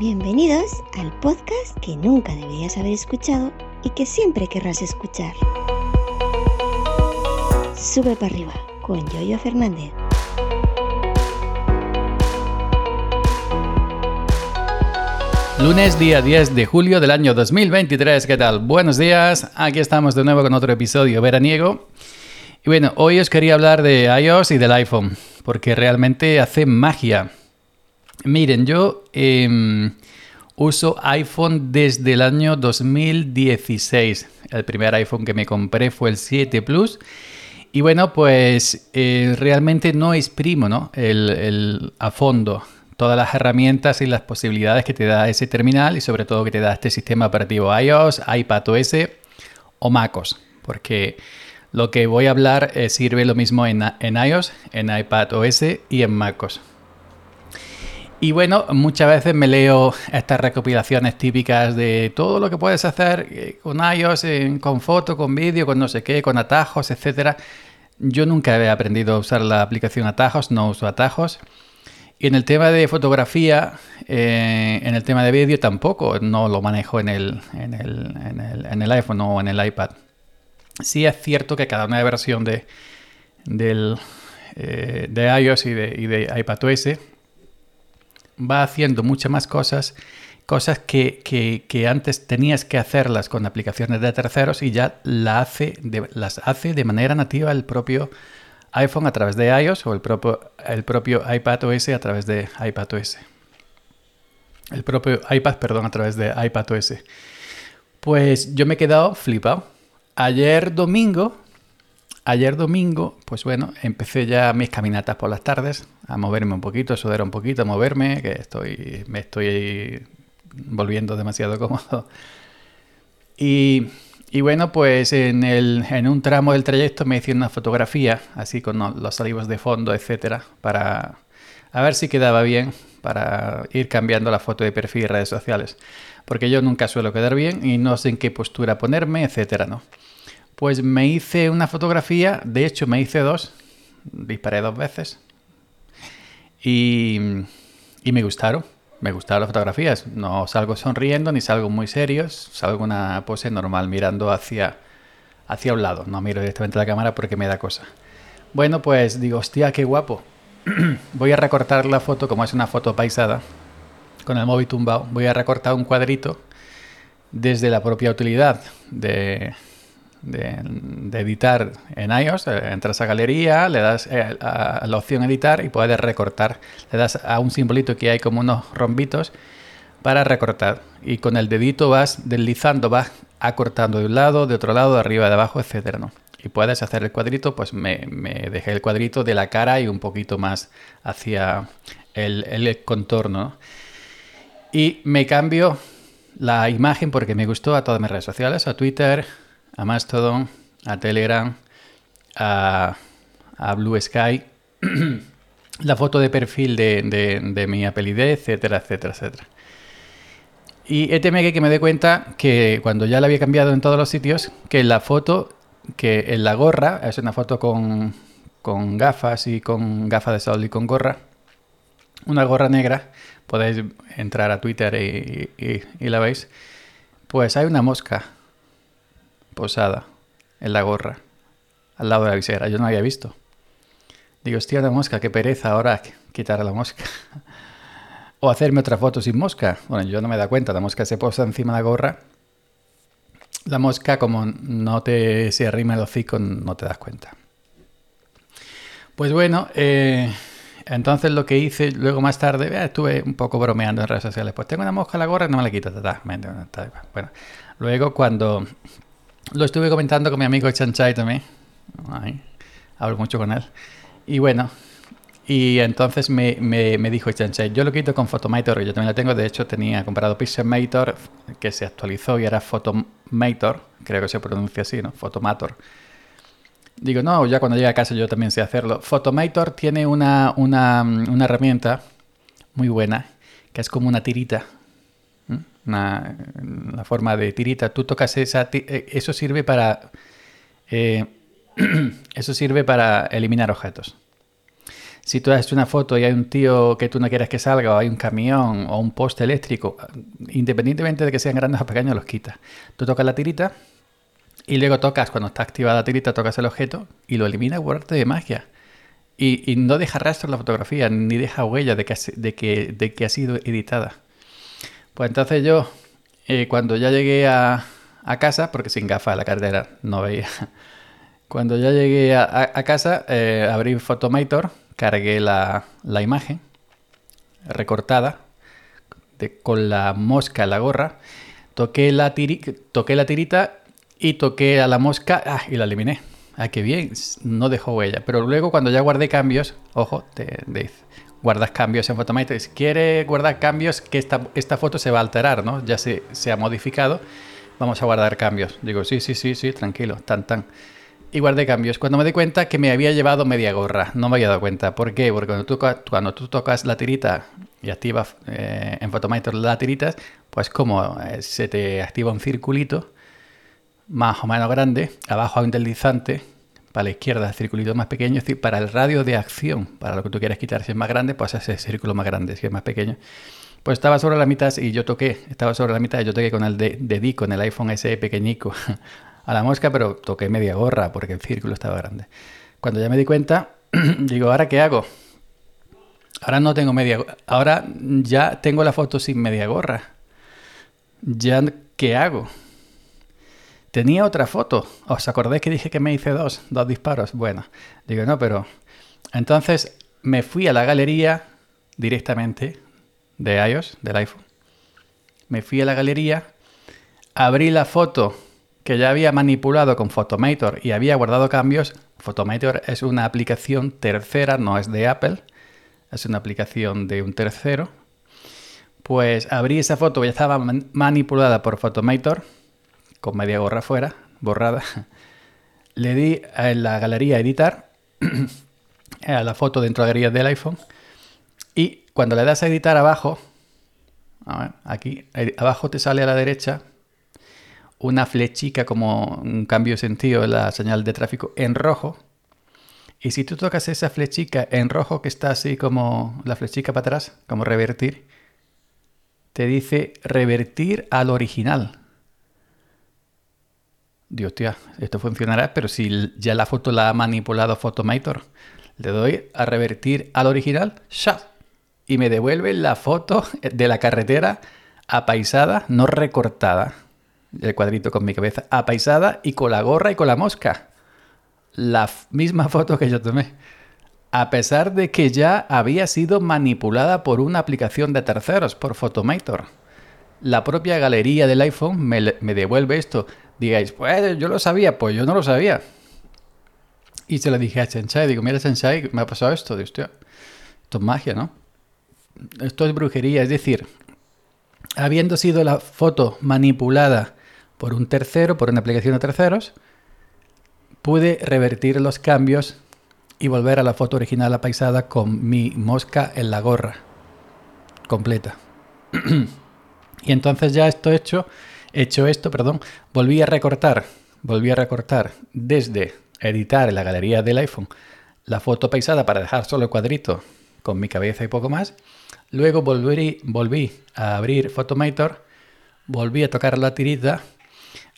Bienvenidos al podcast que nunca deberías haber escuchado y que siempre querrás escuchar. Sube para arriba con Yoyo Fernández. Lunes día 10 de julio del año 2023, ¿qué tal? Buenos días, aquí estamos de nuevo con otro episodio veraniego. Y bueno, hoy os quería hablar de iOS y del iPhone, porque realmente hace magia. Miren, yo em, uso iPhone desde el año 2016. El primer iPhone que me compré fue el 7 Plus. Y bueno, pues eh, realmente no exprimo ¿no? el, a fondo todas las herramientas y las posibilidades que te da ese terminal y sobre todo que te da este sistema operativo iOS, iPadOS o MacOS, porque lo que voy a hablar eh, sirve lo mismo en, en iOS, en iPadOS y en MacOS. Y bueno, muchas veces me leo estas recopilaciones típicas de todo lo que puedes hacer eh, con iOS, con foto, con vídeo, con no sé qué, con atajos, etc. Yo nunca he aprendido a usar la aplicación atajos, no uso atajos. Y en el tema de fotografía, eh, en el tema de vídeo tampoco, no lo manejo en el, en el, en el, iPhone o en el iPad. Sí es cierto que cada nueva versión de, del, eh, de iOS y de, y de iPadOS va haciendo muchas más cosas, cosas que, antes tenías que hacerlas con aplicaciones de terceros y ya la hace las hace de manera nativa el propio iPhone a través de iOS o el propio, el propio iPad OS a través de iPadOS. El propio iPad, perdón, a través de iPadOS. Pues yo me he quedado flipado. Ayer domingo, ayer domingo, pues bueno, empecé ya mis caminatas por las tardes, a moverme un poquito, a sudar un poquito, a moverme, que estoy, me estoy volviendo demasiado cómodo. Y y bueno, pues en, el, en un tramo del trayecto me hice una fotografía, así con los olivos de fondo, etcétera, para a ver si quedaba bien, para ir cambiando la foto de perfil y redes sociales. Porque yo nunca suelo quedar bien y no sé en qué postura ponerme, etcétera, ¿no? Pues me hice una fotografía, de hecho me hice dos, disparé dos veces y, y me gustaron me gustaban las fotografías. No salgo sonriendo ni salgo muy serio, salgo una pose normal mirando hacia, hacia un lado. No miro directamente a la cámara porque me da cosa. Bueno, pues digo, hostia, qué guapo. voy a recortar la foto, como es una foto paisada, con el móvil tumbado. Voy a recortar un cuadrito desde la propia utilidad de, de, editar en iOS, eh, entras a galería, le das eh, a la opción editar y puedes recortar. Le das a un simbolito que hay como unos rombitos para recortar. Y con el dedito vas deslizando, vas acortando de un lado, de otro lado, de arriba, de abajo, etcétera. ¿no? Y puedes hacer el cuadrito, pues me, dejé el cuadrito de la cara y un poquito más hacia el, el contorno. Y me cambio la imagen porque me gustó a todas mis redes sociales, a Twitter, a Mastodon, a Telegram, a, Blue Sky, la foto de perfil de, mi Apple ID, etcétera, etcétera, etcétera. Y ETMG que me dé cuenta que cuando ya la había cambiado en todos los sitios, que la foto, que en la gorra, es una foto con, con gafas y con gafas de sol y con gorra, una gorra negra, podéis entrar a Twitter y la veis, pues hay una mosca posada en la gorra, al lado de la visera. Yo no había visto. Digo, hostia, la mosca, qué pereza ahora quitar la mosca. o hacerme otra foto sin mosca. Bueno, yo no me da cuenta, la mosca se posa encima de la gorra. La mosca, como no te se arrima el hocico, no te das cuenta. Pues bueno, eh, entonces lo que hice luego más tarde, eh, estuve un poco bromeando en redes sociales. Pues tengo una mosca en la gorra no me la quito. Bueno, luego cuando lo estuve comentando con mi amigo Chanchai también. hablo mucho con él. Y bueno, y entonces me, me, dijo Chanchai, yo lo quito con Photomator, yo también lo tengo, de hecho tenía comprado Pixelmator, que se actualizó y era Photomator, creo que se pronuncia así, ¿no? Photomator. Digo, no, ya cuando llegue a casa yo también sé hacerlo. Photomator tiene una, una, una herramienta muy buena, que es como una tirita, una, forma de tirita. Tú tocas esa, eh, eso sirve para eh, eso sirve para eliminar objetos. si tú haces una foto y hay un tío que tú no quieres que salga, o hay un camión, o un poste eléctrico, independientemente de que sean grandes o pequeños, los quitas. Tú tocas la tirita y luego tocas, cuando está activada la tirita, tocas el objeto y lo eliminas por de magia. Y, no deja rastro en la fotografía, ni deja huella de que, de que, de que ha sido editada. Pues entonces yo, eh, cuando ya llegué a, casa, porque sin gafas la cartera no veía, cuando ya llegué a, casa, eh, abrí Photomator, cargué la, imagen recortada con la mosca en la gorra, toqué la, tirita y toqué a la mosca ah, y la eliminé. Ah, qué bien, no dejó huella. Pero luego cuando ya guardé cambios, ojo, te, dice, guardas cambios en Photomator. Si quieres guardar cambios, que esta, esta foto se va a alterar, ¿no? Ya se, se ha modificado. Vamos a guardar cambios. Digo, sí, sí, sí, sí, tranquilo, tan, tan y guardé cambios. Cuando me di cuenta que me había llevado media gorra, no me había dado cuenta. ¿Por qué? Porque cuando tú, cuando tú tocas la tirita y activas eh, en Photomator la tirita, pues como eh, se te activa un circulito más o menos grande, abajo hay un deslizante, para la izquierda el circulito más pequeño, es decir, para el radio de acción, para lo que tú quieres quitar, si es más grande, pues ese círculo más grande, si es más pequeño. Pues estaba sobre la mitad y yo toqué, estaba sobre la mitad y yo toqué con el dedico con el iPhone SE pequeñico a la mosca, pero toqué media gorra porque el círculo estaba grande. Cuando ya me di cuenta, digo, ¿ahora qué hago? Ahora no tengo media Ahora ya tengo la foto sin media gorra. ¿Ya qué hago? Tenía otra foto. ¿Os acordáis que dije que me hice dos, dos disparos? Bueno, digo, no, pero... Entonces me fui a la galería directamente de iOS, del iPhone. Me fui a la galería, abrí la foto que ya había manipulado con Photomator y había guardado cambios. Photomator es una aplicación tercera, no es de Apple, es una aplicación de un tercero. Pues abrí esa foto, ya estaba manipulada por Photomator, con media gorra fuera, borrada. Le di en la galería editar, a la foto dentro de galería del iPhone, y cuando le das a editar abajo, aquí abajo te sale a la derecha una flechica como un cambio de sentido de la señal de tráfico en rojo. Y si tú tocas esa flechica en rojo que está así como la flechica para atrás, como revertir, te dice revertir al original. Dios, tía, esto funcionará, pero si ya la foto la ha manipulado Photomator, le doy a revertir al original, ¡sha! Y me devuelve la foto de la carretera apaisada, no recortada el cuadrito con mi cabeza apaisada y con la gorra y con la mosca. La misma foto que yo tomé. A pesar de que ya había sido manipulada por una aplicación de terceros, por Photomator. La propia galería del iPhone me, devuelve esto. Digáis, pues yo lo sabía, pues yo no lo sabía. Y se lo dije a Chenchai, digo, mira Chenchai, me ha pasado esto. Esto es magia, ¿no? Esto es brujería, es decir, habiendo sido la foto manipulada por un tercero, por una aplicación de terceros, pude revertir los cambios y volver a la foto original apaisada con mi mosca en la gorra completa. y entonces ya esto hecho, hecho esto, perdón, volví a recortar, volví a recortar desde editar en la galería del iPhone la foto paisada para dejar solo el cuadrito con mi cabeza y poco más. Luego volví, volví a abrir Photomator, volví a tocar la tirita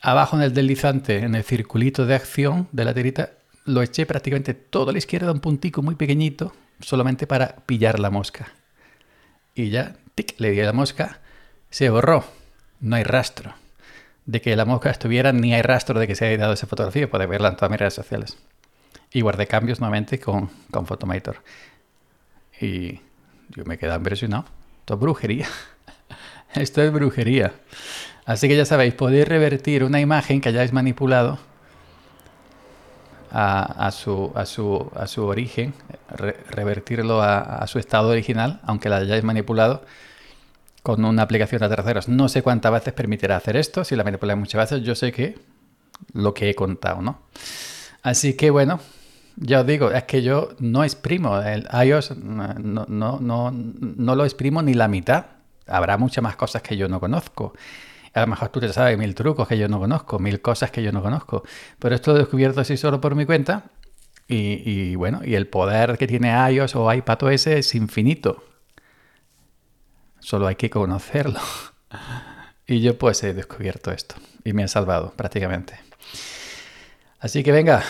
abajo en el deslizante, en el circulito de acción de la tirita, lo eché prácticamente todo a la izquierda, un puntico muy pequeñito, solamente para pillar la mosca. Y ya, tic, le di a la mosca, se borró. No hay rastro de que la mosca estuviera, ni hay rastro de que se haya dado esa fotografía. Puede verla en todas mis redes sociales. Y guardé cambios nuevamente con, con Photomator. Y yo me quedé impresionado. Esto es brujería. Esto es brujería. Así que ya sabéis, podéis revertir una imagen que hayáis manipulado a, su, a, su, a su, origen, revertirlo a, su estado original, aunque la hayáis manipulado con una aplicación de terceros. No sé cuántas veces permitirá hacer esto, si la manipuláis muchas veces, yo sé que lo que he contado, ¿no? Así que bueno, ya os digo, es que yo no exprimo el iOS, no, no, no, no lo exprimo ni la mitad. Habrá muchas más cosas que yo no conozco. A lo mejor tú te sabes mil trucos que yo no conozco, mil cosas que yo no conozco. Pero esto lo he descubierto así solo por mi cuenta. Y, bueno, y el poder que tiene iOS o iPadOS es infinito. Solo hay que conocerlo. Y yo pues he descubierto esto y me ha salvado prácticamente. Así que venga,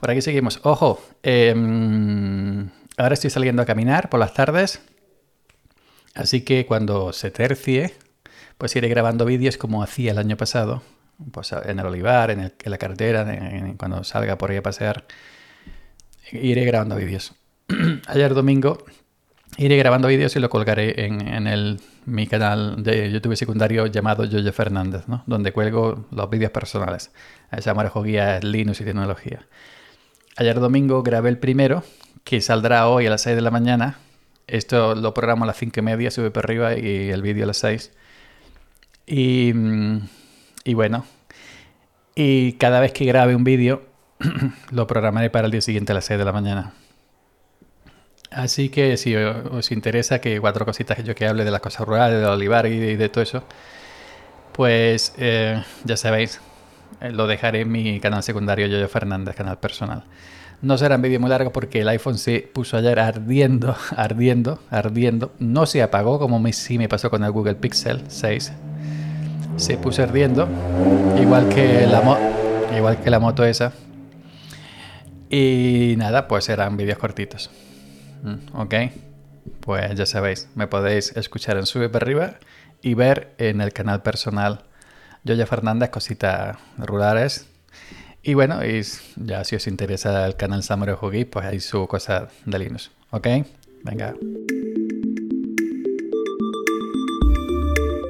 por aquí seguimos. Ojo, em, ahora estoy saliendo a caminar por las tardes. Así que cuando se tercie, pues iré grabando vídeos como hacía el año pasado. Pues en el olivar, en, la carretera, cuando salga por ahí a pasear. Iré grabando vídeos. Ayer domingo iré grabando vídeos y lo colgaré en, el, mi canal de YouTube secundario llamado Yoyo Fernández, ¿no? donde cuelgo los vídeos personales. Se llama Guía Linux y Tecnología. Ayer domingo grabé el primero, que saldrá hoy a las 6 de la mañana. Esto lo programo a las 5 y media, sube para arriba y el vídeo a las 6. Y, y bueno, y cada vez que grabe un vídeo, lo programaré para el día siguiente a las 6 de la mañana. Así que si os interesa que cuatro cositas que yo que hable de las cosas rurales, del olivar y de, todo eso, pues eh, ya sabéis, eh, lo dejaré en mi canal secundario Yoyo Fernández, canal personal. No será un vídeo muy largo porque el iPhone se puso ayer ardiendo, ardiendo, ardiendo. No se apagó como sí me pasó con el Google Pixel 6. Se puso ardiendo, igual que la, igual que la moto esa. Y nada, pues eran vídeos cortitos. Mm, ok, pues ya sabéis, me podéis escuchar en Sube para arriba y ver en el canal personal Yoya Fernández cositas rurales. Y bueno, y ya si os interesa el canal Samurai Hugi, pues ahí su cosa de Linux. ¿Ok? Venga.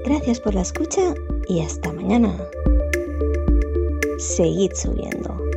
Gracias por la escucha y hasta mañana. Seguid subiendo.